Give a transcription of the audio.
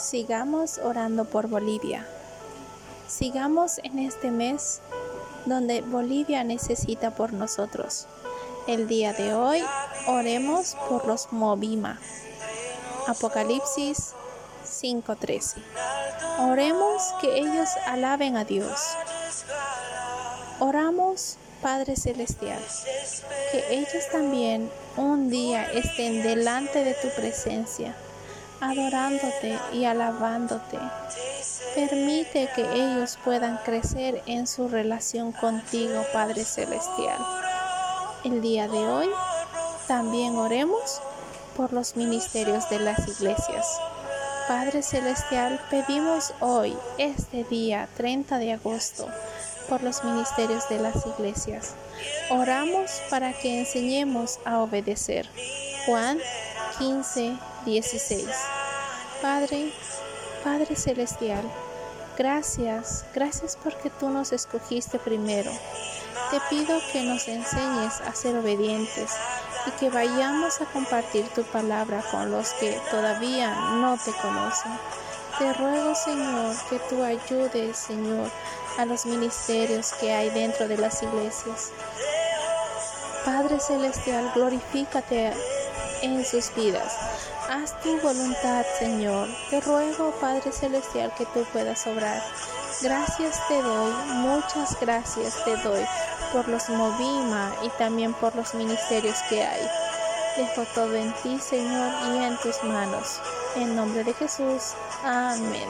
Sigamos orando por Bolivia. Sigamos en este mes donde Bolivia necesita por nosotros. El día de hoy oremos por los Movima. Apocalipsis 5:13. Oremos que ellos alaben a Dios. Oramos, Padre Celestial, que ellos también un día estén delante de tu presencia, adorándote y alabándote. Permite que ellos puedan crecer en su relación contigo, Padre Celestial. El día de hoy también oremos por los ministerios de las iglesias. Padre Celestial, pedimos hoy, este día 30 de agosto, por los ministerios de las iglesias. Oramos para que enseñemos a obedecer. Juan 15, 16. Padre, Padre Celestial, gracias, gracias porque tú nos escogiste primero. Te pido que nos enseñes a ser obedientes y que vayamos a compartir tu palabra con los que todavía no te conocen. Te ruego, Señor, que tú ayudes, Señor, a los ministerios que hay dentro de las iglesias. Padre Celestial, glorifícate en sus vidas. Haz tu voluntad, Señor. Te ruego, Padre Celestial, que tú puedas obrar. Gracias te doy, muchas gracias te doy por los Movima y también por los ministerios que hay. Dejo todo en ti, Señor, y en tus manos. En nombre de Jesús. Amén.